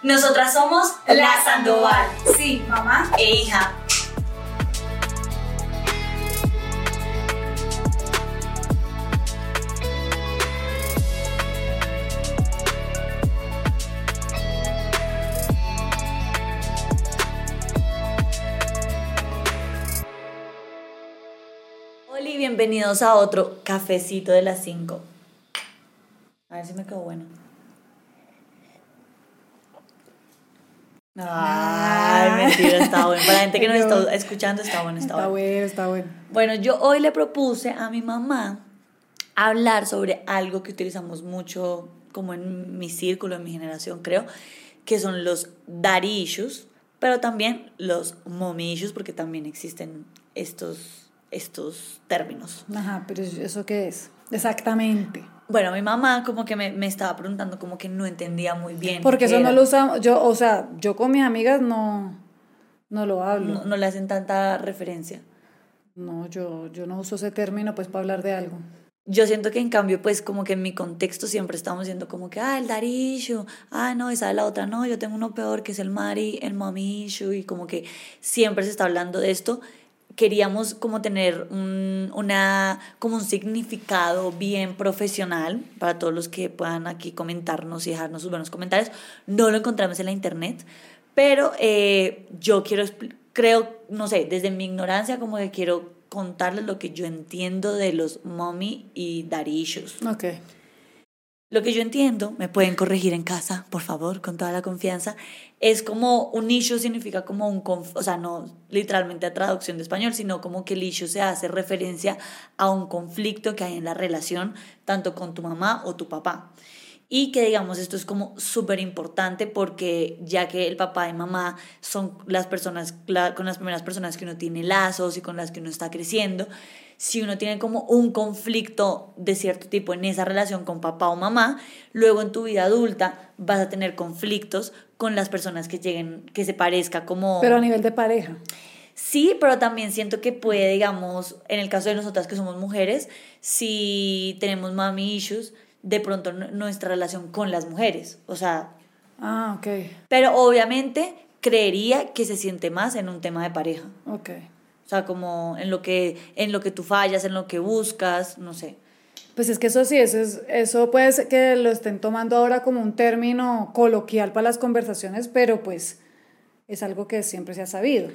Nosotras somos La Sandoval. Sí, mamá. E hija. Hola y bienvenidos a otro cafecito de las 5. A ver si me quedó bueno. Ay, mentira, está bueno. Para la gente que nos está escuchando, está bueno, está, Está bueno. bueno, está bueno. Bueno, yo hoy le propuse a mi mamá hablar sobre algo que utilizamos mucho como en mi círculo, en mi generación, creo, que son los daddy issues, pero también los mommy issues, porque también existen estos, estos términos. Ajá, pero ¿eso qué es? Exactamente. Bueno, mi mamá como que me, me estaba preguntando como que no entendía muy bien. Porque eso no lo usamos, yo, o sea, yo con mis amigas no, no lo hablo. no, no le hacen tanta referencia. No, yo, yo no uso ese término pues para hablar de algo. Yo siento que en cambio, pues como que en mi contexto siempre estamos diciendo como que, ah, el issue, ah, no, esa es la otra, no, yo tengo uno peor que es el mari, el mommy issue, y como que siempre se está hablando de esto. Queríamos como tener un, una, como un significado bien profesional para todos los que puedan aquí comentarnos y dejarnos sus buenos comentarios. No lo encontramos en la internet, pero eh, yo quiero, creo, no sé, desde mi ignorancia como que quiero contarles lo que yo entiendo de los mommy y daddy issues. Ok. Lo que yo entiendo, me pueden corregir en casa, por favor, con toda la confianza, es como un issue significa como un, o sea, no literalmente a traducción de español, sino como que el issue se hace referencia a un conflicto que hay en la relación, tanto con tu mamá o tu papá. Y que digamos, esto es como súper importante porque ya que el papá y mamá son las personas, con las primeras personas que uno tiene lazos y con las que uno está creciendo, si uno tiene como un conflicto de cierto tipo en esa relación con papá o mamá, luego en tu vida adulta vas a tener conflictos con las personas que lleguen, que se parezca como... Pero a nivel de pareja. Sí, pero también siento que puede, digamos, en el caso de nosotras que somos mujeres, si tenemos mami issues, de pronto nuestra relación con las mujeres. O sea, Ah, ok. pero obviamente creería que se siente más en un tema de pareja. Ok. O sea, como en lo que, en lo que tú fallas, en lo que buscas, no sé. Pues es que eso sí, eso, es, eso puede ser que lo estén tomando ahora como un término coloquial para las conversaciones, pero pues es algo que siempre se ha sabido,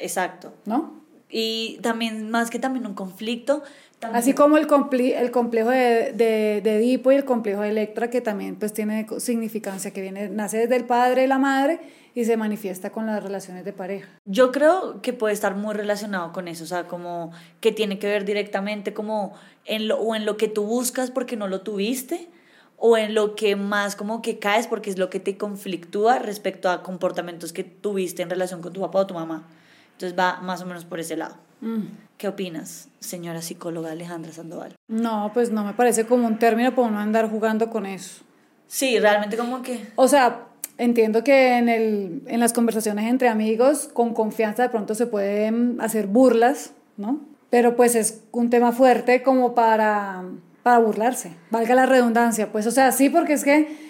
Exacto. ¿no? Y también, más que también un conflicto, también Así como el, compli- el complejo de, de, de Edipo y el complejo de Electra, que también pues tiene significancia, que viene, nace desde el padre y la madre y se manifiesta con las relaciones de pareja. Yo creo que puede estar muy relacionado con eso, o sea, como que tiene que ver directamente como en lo, o en lo que tú buscas porque no lo tuviste, o en lo que más como que caes porque es lo que te conflictúa respecto a comportamientos que tuviste en relación con tu papá o tu mamá. Entonces va más o menos por ese lado. Mm. ¿Qué opinas, señora psicóloga Alejandra Sandoval? No, pues no me parece como un término para uno andar jugando con eso. Sí, realmente como que... O sea, entiendo que en, el, en las conversaciones entre amigos, con confianza de pronto se pueden hacer burlas, ¿no? Pero pues es un tema fuerte como para, para burlarse, valga la redundancia. Pues o sea, sí, porque es que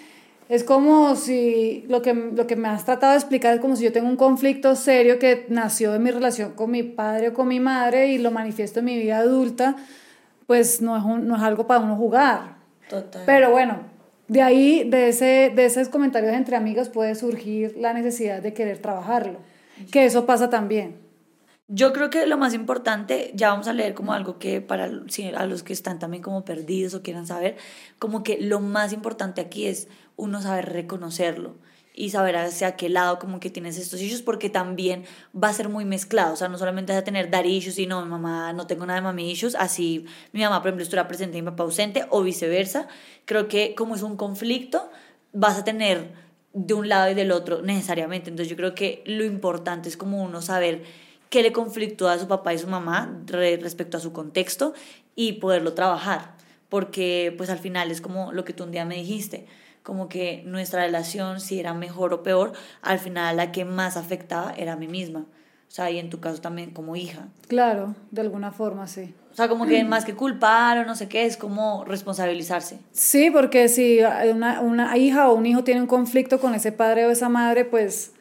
es como si lo que, lo que me has tratado de explicar es como si yo tengo un conflicto serio que nació de mi relación con mi padre o con mi madre y lo manifiesto en mi vida adulta, pues no es, un- no es algo para uno jugar. Total. Pero bueno, de ahí, de, ese, de esos comentarios entre amigos puede surgir la necesidad de querer trabajarlo. Que eso pasa también. Yo creo que lo más importante, ya vamos a leer como algo que para a los que están también como perdidos o quieran saber, como que lo más importante aquí es uno saber reconocerlo y saber hacia qué lado como que tienes estos issues porque también va a ser muy mezclado, o sea, no solamente vas a tener daddy issues y no, mamá no tengo nada de mami issues, así mi mamá por ejemplo estuviera presente y mi papá ausente o viceversa, creo que como es un conflicto vas a tener de un lado y del otro necesariamente, entonces yo creo que lo importante es como uno saber qué le conflictúa a su papá y su mamá re- respecto a su contexto y poderlo trabajar, porque pues al final es como lo que tú un día me dijiste, como que nuestra relación, si era mejor o peor, al final la que más afectaba era a mí misma. O sea, y en tu caso también como hija. Claro, de alguna forma, sí. O sea, como que más que culpar o no sé qué, es como responsabilizarse. Sí, porque si una, una hija o un hijo tiene un conflicto con ese padre o esa madre, pues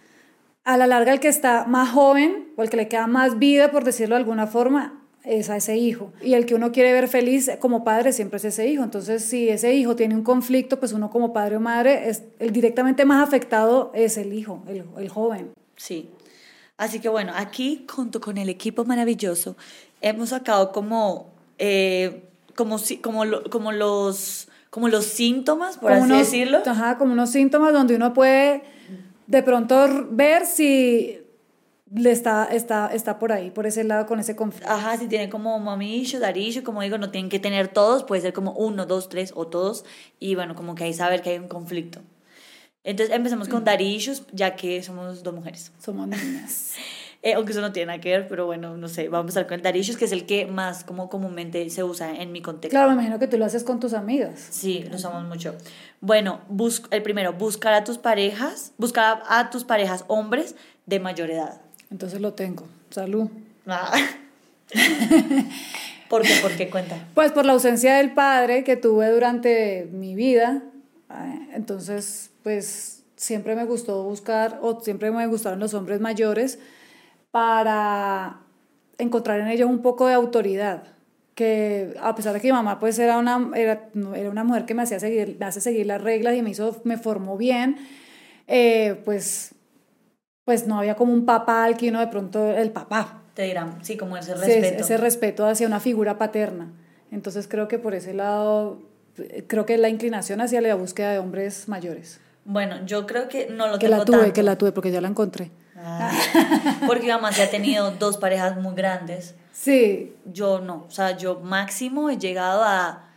a la larga el que está más joven o el que le queda más vida, por decirlo de alguna forma, es a ese hijo. Y el que uno quiere ver feliz como padre siempre es ese hijo. Entonces, si ese hijo tiene un conflicto, pues uno como padre o madre, es, el directamente más afectado es el hijo, el, el joven. Sí. Así que bueno, aquí junto con el equipo maravilloso hemos sacado como, eh, como, como, como, los, como los síntomas, por así decirlo. Ajá, como unos síntomas donde uno puede de pronto ver si le está, está, está por ahí, por ese lado, con ese conflicto. Ajá, si tiene como mamillo, darillo, como digo, no tienen que tener todos, puede ser como uno, dos, tres o todos, y bueno, como que ahí saber que hay un conflicto. Entonces empecemos con darillos, ya que somos dos mujeres. Somos niñas. eh, aunque eso no tiene nada que ver, pero bueno, no sé, vamos a empezar con el darillos, que es el que más como comúnmente se usa en mi contexto. Claro, me imagino que tú lo haces con tus amigas. Sí, lo usamos mucho. Bueno, bus el primero, buscar a tus parejas, buscar a tus parejas hombres de mayor edad. Entonces lo tengo. Salud. Ah. ¿Por qué? ¿Por qué cuenta? Pues por la ausencia del padre que tuve durante mi vida. Entonces, pues siempre me gustó buscar, o siempre me gustaron los hombres mayores para encontrar en ellos un poco de autoridad. Que a pesar de que mi mamá pues era una, era, era una mujer que me, hacía seguir, me hace seguir las reglas y me, hizo, me formó bien, eh, pues pues no había como un papá al que uno de pronto, el papá. Te dirán, sí, como ese respeto. ese respeto hacia una figura paterna. Entonces creo que por ese lado, creo que la inclinación hacia la búsqueda de hombres mayores. Bueno, yo creo que no lo que la tuve, Que la tuve, porque ya la encontré. Ah, porque mamá se ha tenido dos parejas muy grandes. Sí. Yo no, o sea, yo máximo he llegado a,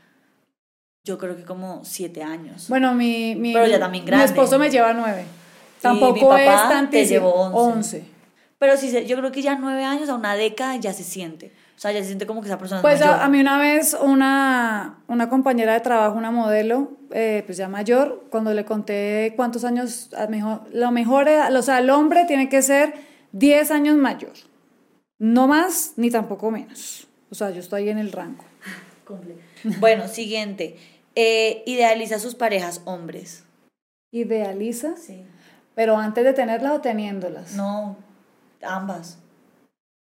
yo creo que como siete años. Bueno, mi, mi, Pero ya también grande. mi esposo me lleva nueve. Tampoco es tantísimo. 11. Pero sí, yo creo que ya nueve años a una década ya se siente. O sea, ya se siente como que esa persona Pues A, mí una vez una, una compañera de trabajo, una modelo, eh, pues ya mayor, cuando le conté cuántos años, mejor, lo mejor, o sea, el hombre tiene que ser 10 años mayor. No más ni tampoco menos. O sea, yo estoy en el rango. bueno, siguiente. Eh, idealiza a sus parejas hombres. ¿Idealiza? Sí. Pero antes de tenerlas o teniéndolas. No, ambas.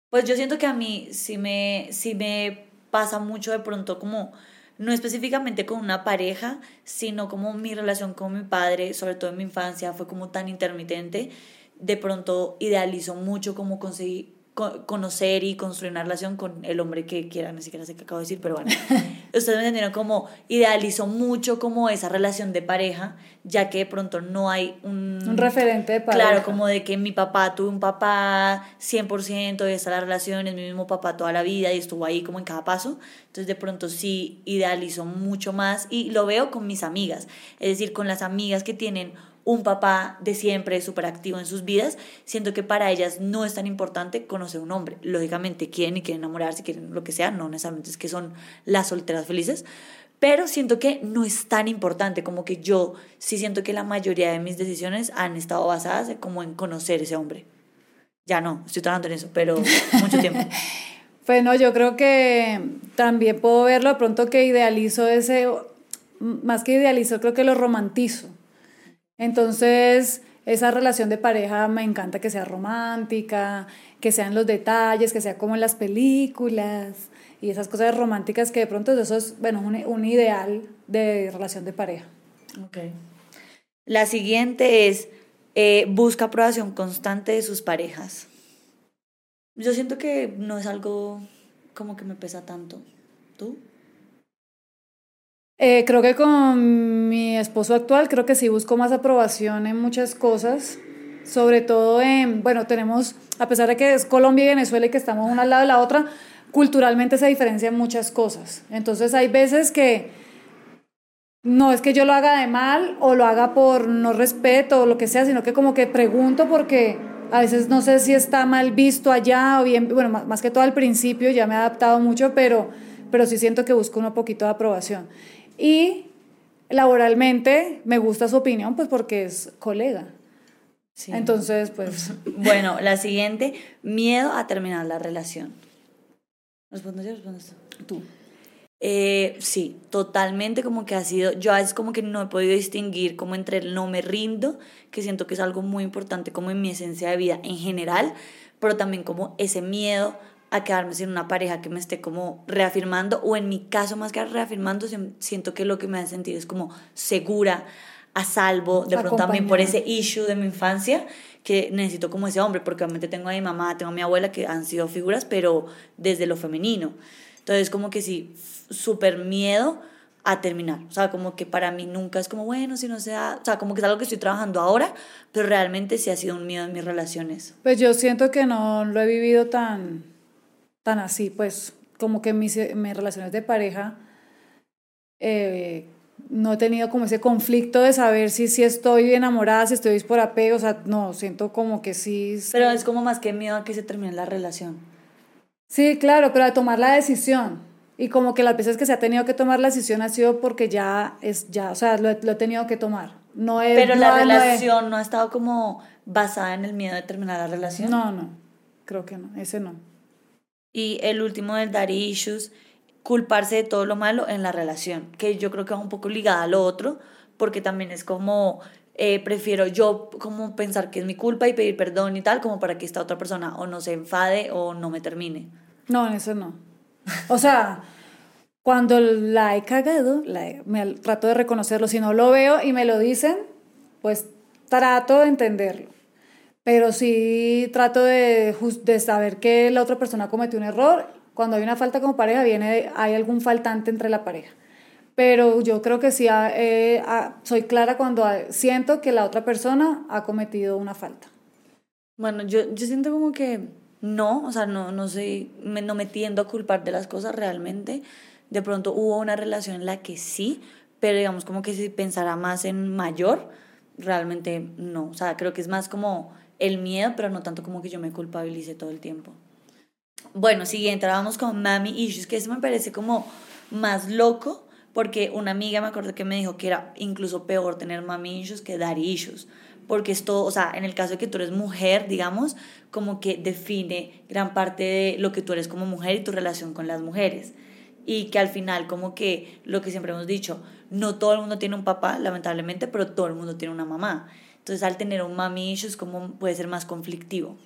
Pues yo siento que a mí sí me, me pasa mucho de pronto como, no específicamente con una pareja, sino como mi relación con mi padre, sobre todo en mi infancia, fue como tan intermitente. De pronto idealizo mucho como conseguir conocer y construir una relación con el hombre que quiera, ni siquiera sé qué acabo de decir, pero bueno, ustedes me entendieron como idealizo mucho como esa relación de pareja, ya que de pronto no hay un... Un referente de pareja. Claro, como de que mi papá tuve un papá 100% y está la relación, es mi mismo papá toda la vida y estuvo ahí como en cada paso, entonces de pronto sí idealizo mucho más y lo veo con mis amigas, es decir, con las amigas que tienen un papá de siempre súper activo en sus vidas, siento que para ellas no es tan importante conocer un hombre. Lógicamente quieren y quieren enamorarse, quieren lo que sea, no necesariamente es que son las solteras felices, pero siento que no es tan importante, como que yo sí siento que la mayoría de mis decisiones han estado basadas como en conocer ese hombre. Ya no, estoy trabajando en eso, pero mucho tiempo. Bueno, yo creo que también puedo verlo de pronto que idealizo ese, más que idealizo, creo que lo romantizo. Entonces, esa relación de pareja me encanta que sea romántica, que sean los detalles, que sea como en las películas y esas cosas románticas que de pronto eso es, bueno, un, ideal de relación de pareja. Ok. La siguiente es, eh, busca aprobación constante de sus parejas. Yo siento que no es algo como que me pesa tanto. ¿Tú? Eh, creo que con mi esposo actual, creo que sí busco más aprobación en muchas cosas, sobre todo en, bueno, tenemos, a pesar de que es Colombia y Venezuela y que estamos una al lado de la otra, culturalmente se diferencian muchas cosas. Entonces hay veces que no es que yo lo haga de mal o lo haga por no respeto o lo que sea, sino que como que pregunto porque a veces no sé si está mal visto allá o bien, bueno, más, que todo al principio ya me he adaptado mucho, pero, pero sí siento que busco un poquito de aprobación. Y laboralmente me gusta su opinión, pues porque es colega. Entonces, pues... bueno, la siguiente, miedo a terminar la relación. ¿Respondes yo respondes tú? Eh, sí, totalmente como que ha sido, yo a veces como que no he podido distinguir como entre el no me rindo, que siento que es algo muy importante como en mi esencia de vida en general, pero también como ese miedo a quedarme sin una pareja que me esté como reafirmando o en mi caso más que reafirmando siento que lo que me hace sentir es como segura, a salvo, de pronto también por ese issue de mi infancia que necesito como ese hombre, porque obviamente tengo a mi mamá, tengo a mi abuela que han sido figuras, pero desde lo femenino. Entonces como que sí, súper miedo a terminar. O sea, como que para mí nunca es como, bueno, si no sea, o sea, como que es algo que estoy trabajando ahora, pero realmente sí ha sido un miedo en mis relaciones. Pues yo siento que no lo he vivido tan, tan así, pues como que mis, mis relaciones de pareja eh, no he tenido como ese conflicto de saber si, si estoy enamorada, si estoy por apego, o sea, no, siento como que sí. Pero es como más que miedo a que se termine la relación. Sí, claro, pero a tomar la decisión. Y como que las veces que se ha tenido que tomar la decisión ha sido porque ya es, ya, o sea, lo, he tenido que tomar. No es, pero la relación no, ha estado como basada en el miedo de terminar la relación. No, no, creo que no, ese no. Y el último del daddy issues, culparse de todo lo malo en la relación, que yo creo que va un poco ligada a lo otro, porque también es como, eh, prefiero yo como pensar que es mi culpa y pedir perdón y tal, como para que esta otra persona o no se enfade o no me termine. No, en eso no. O sea, cuando la he cagado, me trato de reconocerlo. Si no lo veo y me lo dicen, pues trato de entenderlo. Pero sí trato de, de saber que la otra persona cometió un error. Cuando hay una falta como pareja, viene, hay algún faltante entre la pareja. Pero yo creo que sí eh, soy clara cuando siento que la otra persona ha cometido una falta. Bueno, yo, yo siento como que no, o sea, no, no, sé, me, no me tiendo a culpar de las cosas realmente. De pronto hubo una relación en la que sí, pero digamos como que si pensara más en mayor, realmente no. O sea, creo que es más como el miedo, pero no tanto como que yo me culpabilice todo el tiempo. Bueno, siguiente, vamos con Mami Issues, que eso me parece como más loco, porque una amiga me acuerdo que me dijo que era incluso peor tener Mami Issues que Daddy Issues porque esto, o sea, en el caso de que tú eres mujer, digamos, como que define gran parte de lo que tú eres como mujer y tu relación con las mujeres. Y que al final, como que lo que siempre hemos dicho, no todo el mundo tiene un papá, lamentablemente, pero todo el mundo tiene una mamá. Entonces, al tener un mami issues, como puede ser más conflictivo.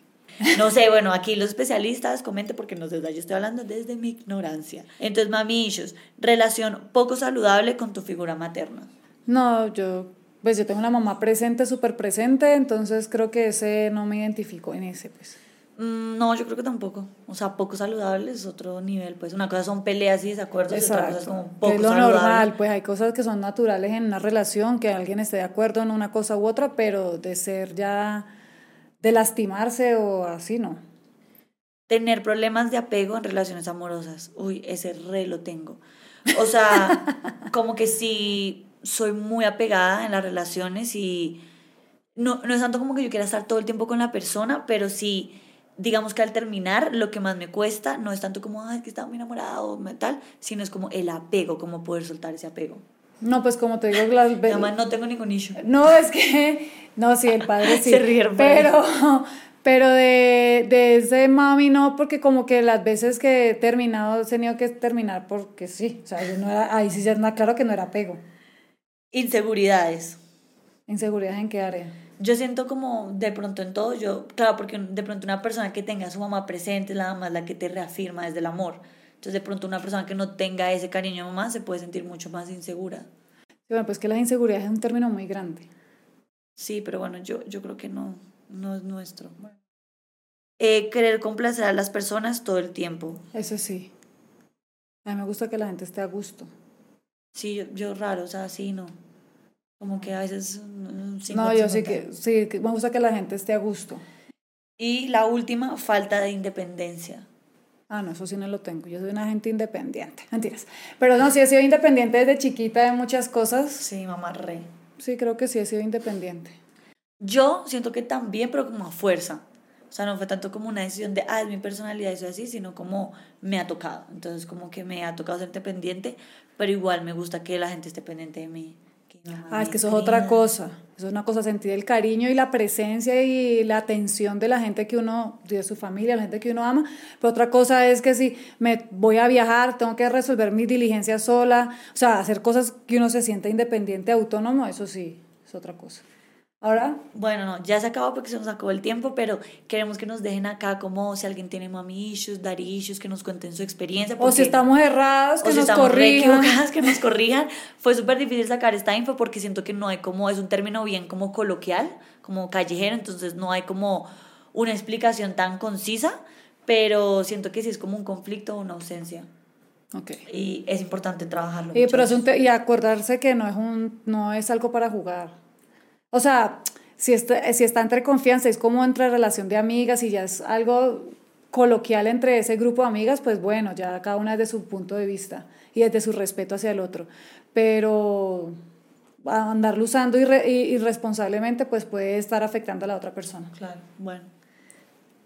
No sé, bueno, aquí los especialistas comenten porque no sé, yo estoy hablando desde mi ignorancia. Entonces, mami issues, relación poco saludable con tu figura materna. No, yo pues yo tengo una mamá presente, súper presente, entonces creo que ese no me identifico en ese, pues. Mm, no, yo creo que tampoco. O sea, poco saludable es otro nivel, pues. Una cosa son peleas y desacuerdos, y otra cosa es como poco es lo normal, pues hay cosas que son naturales en una relación, que alguien esté de acuerdo en una cosa u otra, pero de ser ya, de lastimarse o así, no. Tener problemas de apego en relaciones amorosas. Uy, ese re lo tengo. O sea, como que si soy muy apegada en las relaciones y no, no es tanto como que yo quiera estar todo el tiempo con la persona, pero sí, digamos que al terminar, lo que más me cuesta no es tanto como, ay, que estaba muy enamorado tal, sino es como el apego, como poder soltar ese apego. No, pues como te digo, las veces... no tengo ningún issue. No, es que, no, sí, el padre sí. Se rieron, pero, pero de, de ese mami no, porque como que las veces que he terminado, he tenido que terminar porque sí, o sea, yo no era, ahí sí ya claro que no era apego. Inseguridades. ¿Inseguridades en qué área? Yo siento como de pronto en todo, yo, claro, porque de pronto una persona que tenga a su mamá presente es la mamá la que te reafirma desde el amor. Entonces de pronto una persona que no tenga ese cariño a mamá se puede sentir mucho más insegura. Sí, bueno, pues que la inseguridad es un término muy grande. Sí, pero bueno, yo, yo creo que no, no es nuestro. Eh, querer complacer a las personas todo el tiempo. Eso sí. A mí me gusta que la gente esté a gusto. Sí, yo, raro, o sea, sí, no. Como que a veces... no, yo sí que, sí, me gusta que la gente esté a gusto. Y la última, falta de independencia. Ah, no, eso sí no lo tengo. Yo soy una gente independiente. Mentiras. Pero no, sí he sido independiente desde chiquita de muchas cosas. Sí, mamá re. Sí, creo que sí he sido independiente. Yo siento que también, pero como a fuerza. O sea, no fue tanto como una decisión de, ah, es mi personalidad y soy así, sino como me ha tocado. Entonces, como que me ha tocado ser independiente, pero igual me gusta que la gente esté pendiente de mí. Ah, es que eso es otra cosa. Eso es una cosa, sentir el cariño y la presencia y la atención de la gente que uno, de su familia, la gente que uno ama. Pero otra cosa es que si me voy a viajar, tengo que resolver mis diligencias sola, o sea, hacer cosas que uno se sienta independiente, autónomo, eso sí, es otra cosa. Ahora. Bueno, no, ya se acabó porque se nos acabó el tiempo, pero queremos que nos dejen acá como si alguien tiene mami issues, daddy issues, que nos cuenten su experiencia. O si estamos errados, que nos corrijan. que nos corrijan. Fue súper difícil sacar esta info porque siento que no hay como, es un término bien como coloquial, como callejero, entonces no hay como una explicación tan concisa, pero siento que sí es como un conflicto o una ausencia. Okay. Y es importante trabajarlo. Y, pero y acordarse que no es, un, no es algo para jugar. O sea, si está, si está entre confianza, es como entre relación de amigas y ya es algo coloquial entre ese grupo de amigas, pues bueno, ya cada una desde su punto de vista y desde su respeto hacia el otro. Pero andarlo usando irresponsablemente, pues puede estar afectando a la otra persona. Claro, bueno.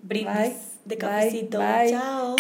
Brindis de cafecito. Chao.